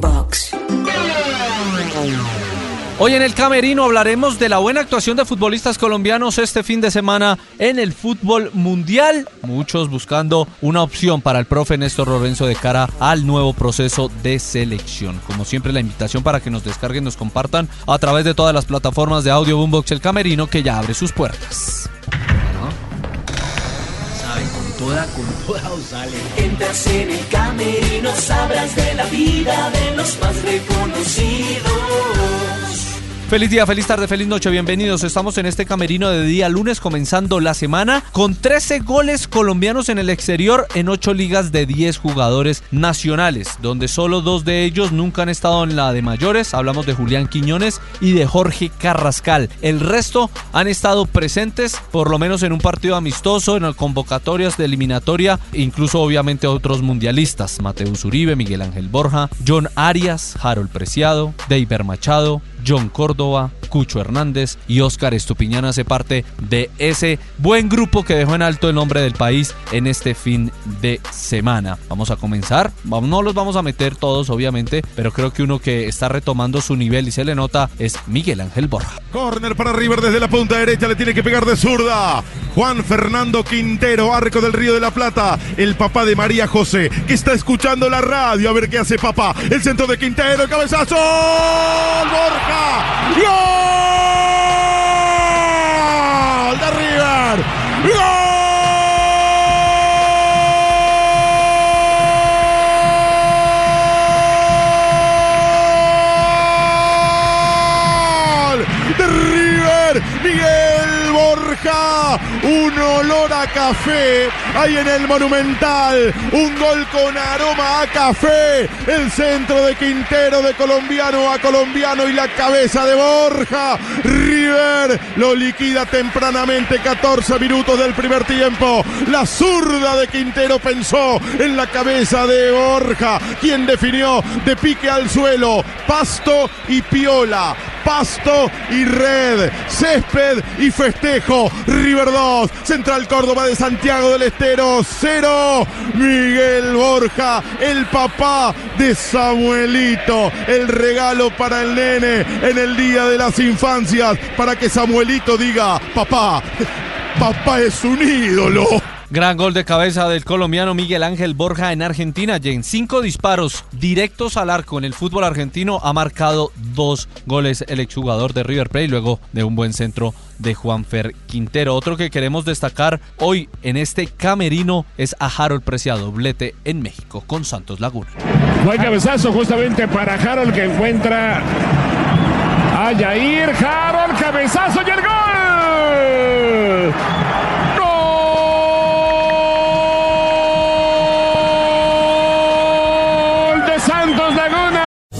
Boombox. Hoy en el Camerino hablaremos de la buena actuación de futbolistas colombianos este fin de semana en el fútbol mundial. Muchos buscando una opción para el profe Néstor Lorenzo de cara al nuevo proceso de selección. Como siempre, la invitación para que nos descarguen, nos compartan a través de todas las plataformas de audio Boombox El Camerino que ya abre sus puertas. Toda, con toda sale. Entras en el camerino, sabrás de la vida de los más reconocidos. Feliz día, feliz tarde, feliz noche, bienvenidos. Estamos en este camerino de día lunes comenzando la semana con 13 goles colombianos en el exterior en 8 ligas de 10 jugadores nacionales, donde solo dos de ellos nunca han estado en la de mayores. Hablamos de Julián Quiñones y de Jorge Carrascal. El resto han estado presentes por lo menos en un partido amistoso, en convocatorias de eliminatoria, incluso obviamente otros mundialistas. Mateus Uribe, Miguel Ángel Borja, John Arias, Harold Preciado, Deiber Machado, John Córdoba, Cucho Hernández y Óscar Estupiñán hace parte de ese buen grupo que dejó en alto el nombre del país en este fin de semana. Vamos a comenzar, no los vamos a meter todos obviamente, pero creo que uno que está retomando su nivel y se le nota es Miguel Ángel Borja. Corner para River desde la punta derecha, le tiene que pegar de zurda. Juan Fernando Quintero, arco del Río de la Plata, el papá de María José, que está escuchando la radio a ver qué hace papá. El centro de Quintero, cabezazo. Borja. ¡Gol! De River. ¡Gol! De River. Miguel Borja. Un olor café. Ahí en el Monumental. Un gol con aroma a café. El centro de Quintero de colombiano a colombiano y la cabeza de Borja. River lo liquida tempranamente. 14 minutos del primer tiempo. La zurda de Quintero pensó en la cabeza de Borja. Quien definió de pique al suelo. Pasto y piola. Pasto y red. Césped y festejo. River 2. Central Córdoba de Santiago del Estero 0. Miguel Borja, el papá de Samuelito. El regalo para el nene en el Día de las Infancias. Para que Samuelito diga, papá, papá es un ídolo. Gran gol de cabeza del colombiano Miguel Ángel Borja en Argentina. Y en cinco disparos directos al arco en el fútbol argentino ha marcado dos goles el exjugador de River Plate luego de un buen centro de Juanfer Quintero. Otro que queremos destacar hoy en este camerino es a Harold Preciado, doblete en México con Santos Laguna. Buen cabezazo justamente para Harold que encuentra a Jair. Harold, cabezazo y el gol.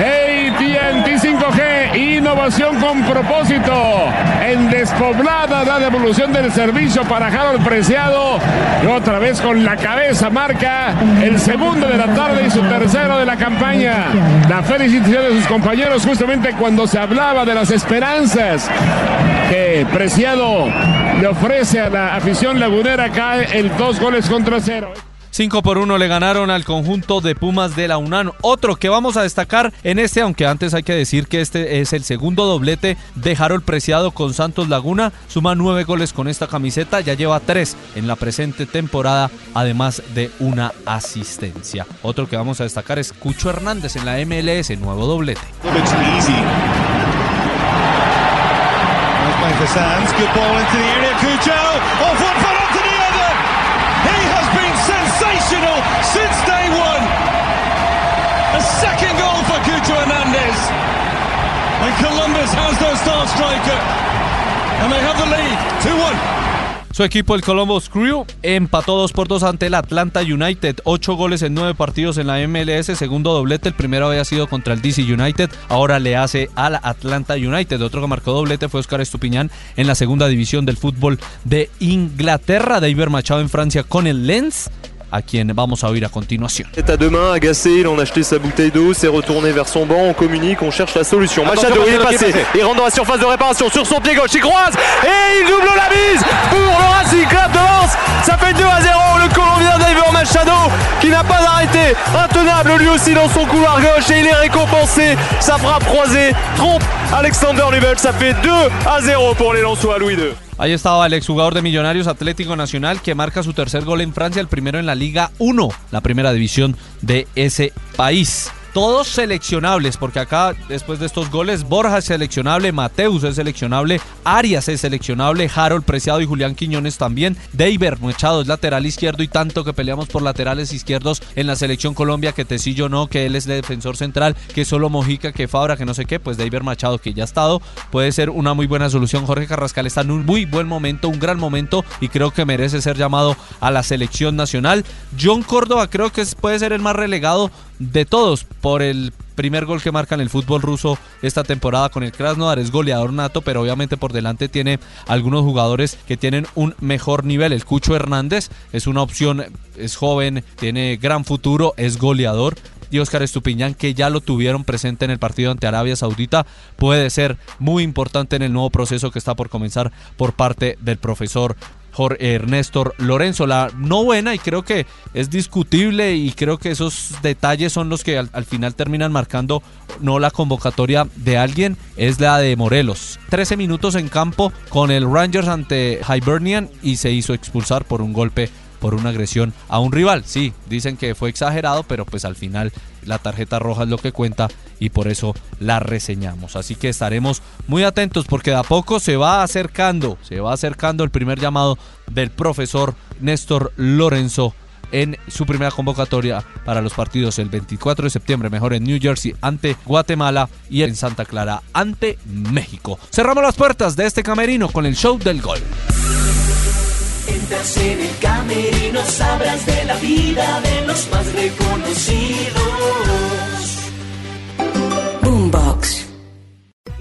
AT&T 5G, innovación con propósito. En despoblada da devolución del servicio para Harold Preciado. Y otra vez con la cabeza marca el segundo de la tarde y su tercero de la campaña. La felicitación de sus compañeros justamente cuando se hablaba de las esperanzas que Preciado le ofrece a la afición lagunera. Cae el dos goles contra cero. 5 por 1 le ganaron al conjunto de Pumas de la UNAM. Otro que vamos a destacar en este, aunque antes hay que decir que este es el segundo doblete de Harold Preciado con Santos Laguna. Suma nueve goles con esta camiseta, ya lleva tres en la presente temporada, además de una asistencia. Otro que vamos a destacar es Cucho Hernández en la MLS, nuevo doblete. Since day one. A second goal for Cucho Hernandez. And Columbus has their star striker. And they have the lead 2 1. Su equipo, el Columbus Crew, empató 2 por 2 ante el Atlanta United. 8 goles en 9 partidos en la MLS. Segundo doblete. El primero había sido contra el DC United. Ahora le hace al Atlanta United. Otro que marcó doblete fue Oscar Estupiñán en la segunda división del fútbol de Inglaterra. David Machado en Francia con el Lens a quien vamos a oír a continuación. C'est à deux mains, agacé, il en a acheté sa bouteille d'eau, s'est retourné vers son banc, on communique, on cherche la solution. Machado, il est passé, il rentre dans la surface de réparation sur son pied gauche, il croise et il double la mise pour le Racing Club de Lens. Ça fait 2 à 0, le Colombien David Machado qui n'a pas arrêté, intenable lui aussi dans son couloir gauche et il est récompensé. Sa frappe croisée trompe Alexander Nubel, ça fait 2 à 0 pour les Lensois Louis II. Ahí estaba el exjugador de Millonarios Atlético Nacional que marca su tercer gol en Francia, el primero en la Liga 1, la primera división de ese país todos seleccionables, porque acá después de estos goles, Borja es seleccionable, Mateus es seleccionable, Arias es seleccionable, Harold Preciado y Julián Quiñones también, David Machado es lateral izquierdo y tanto que peleamos por laterales izquierdos en la selección Colombia, que Tecillo no, que él es el defensor central, que solo Mojica, que Fabra, que no sé qué, pues David Machado que ya ha estado, puede ser una muy buena solución. Jorge Carrascal está en un muy buen momento, un gran momento y creo que merece ser llamado a la selección nacional. John Córdoba creo que puede ser el más relegado de todos por el primer gol que marca en el fútbol ruso esta temporada con el Krasnodar es goleador nato, pero obviamente por delante tiene algunos jugadores que tienen un mejor nivel. El Cucho Hernández es una opción, es joven, tiene gran futuro, es goleador. Y Oscar Estupiñán, que ya lo tuvieron presente en el partido ante Arabia Saudita, puede ser muy importante en el nuevo proceso que está por comenzar por parte del profesor Jorge Ernesto Lorenzo. La no buena y creo que es discutible y creo que esos detalles son los que al, al, final terminan marcando no la convocatoria de alguien, es la de Morelos. 13 minutos en campo con el Rangers ante Hibernian y se hizo expulsar por un golpe por una agresión a un rival. Sí, dicen que fue exagerado, pero pues al final la tarjeta roja es lo que cuenta y por eso la reseñamos. Así que estaremos muy atentos porque de a poco se va acercando, se va acercando el primer llamado del profesor Néstor Lorenzo en su primera convocatoria para los partidos el 24 de septiembre, mejor en New Jersey ante Guatemala y en Santa Clara ante México. Cerramos las puertas de este camerino con el show del gol. Entras en el camerino, sabrás de la vida de los más reconocidos.